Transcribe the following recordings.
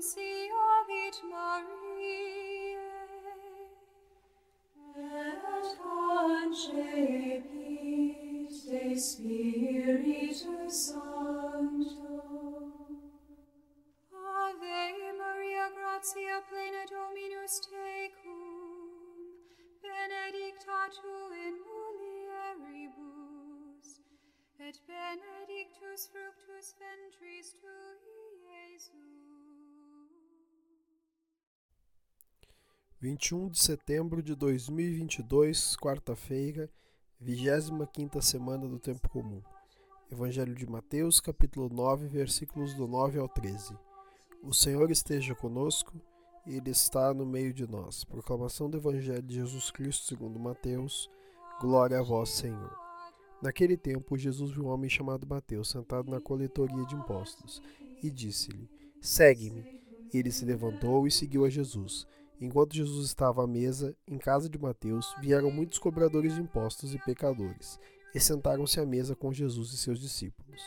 Nunciavit Mariae, et concepit de Spiritus Sancto. Ave Maria, gratia plena Dominus tecum, benedicta tu in mulieribus, et benedictus fructus ventris tui, Iesus. 21 de setembro de 2022, quarta-feira, 25ª semana do Tempo Comum. Evangelho de Mateus, capítulo 9, versículos do 9 ao 13. O Senhor esteja conosco, e Ele está no meio de nós. Proclamação do Evangelho de Jesus Cristo segundo Mateus. Glória a vós, Senhor. Naquele tempo, Jesus viu um homem chamado Mateus sentado na coletoria de impostos e disse-lhe: Segue-me. Ele se levantou e seguiu a Jesus. Enquanto Jesus estava à mesa, em casa de Mateus, vieram muitos cobradores de impostos e pecadores, e sentaram-se à mesa com Jesus e seus discípulos.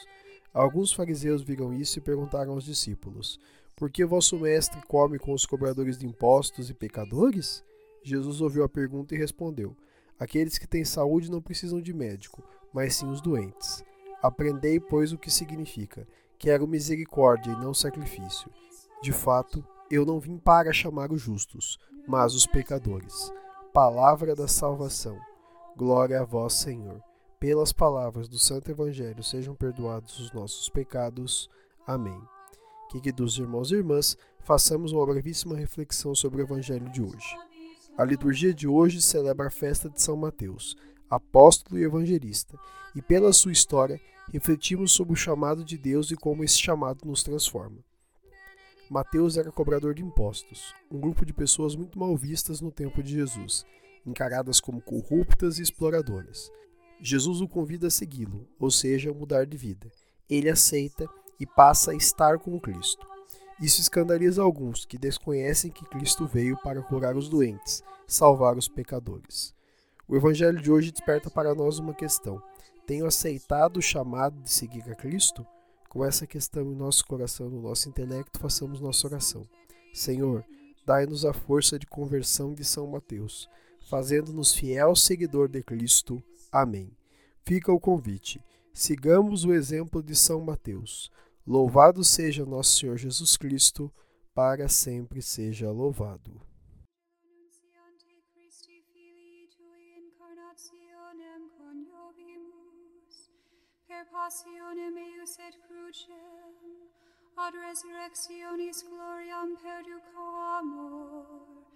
Alguns fariseus viram isso e perguntaram aos discípulos: Por que vosso mestre come com os cobradores de impostos e pecadores? Jesus ouviu a pergunta e respondeu: Aqueles que têm saúde não precisam de médico, mas sim os doentes. Aprendei, pois, o que significa: quero misericórdia e não sacrifício. De fato, eu não vim para chamar os justos, mas os pecadores. Palavra da salvação. Glória a vós, Senhor. Pelas palavras do Santo Evangelho sejam perdoados os nossos pecados. Amém. Queridos irmãos e irmãs, façamos uma brevíssima reflexão sobre o Evangelho de hoje. A liturgia de hoje celebra a festa de São Mateus, apóstolo e evangelista, e pela sua história refletimos sobre o chamado de Deus e como esse chamado nos transforma. Mateus era cobrador de impostos, um grupo de pessoas muito mal vistas no tempo de Jesus, encaradas como corruptas e exploradoras. Jesus o convida a segui-lo, ou seja, a mudar de vida. Ele aceita e passa a estar com Cristo. Isso escandaliza alguns que desconhecem que Cristo veio para curar os doentes, salvar os pecadores. O Evangelho de hoje desperta para nós uma questão: tenho aceitado o chamado de seguir a Cristo? Com essa questão em nosso coração, no nosso intelecto, façamos nossa oração. Senhor, dai-nos a força de conversão de São Mateus, fazendo-nos fiel seguidor de Cristo. Amém. Fica o convite. Sigamos o exemplo de São Mateus. Louvado seja nosso Senhor Jesus Cristo, para sempre seja louvado. Christi Filii Tui incarnationem coniovimus, per passionem eius et crucem, ad resurrectionis gloriam perduco amor,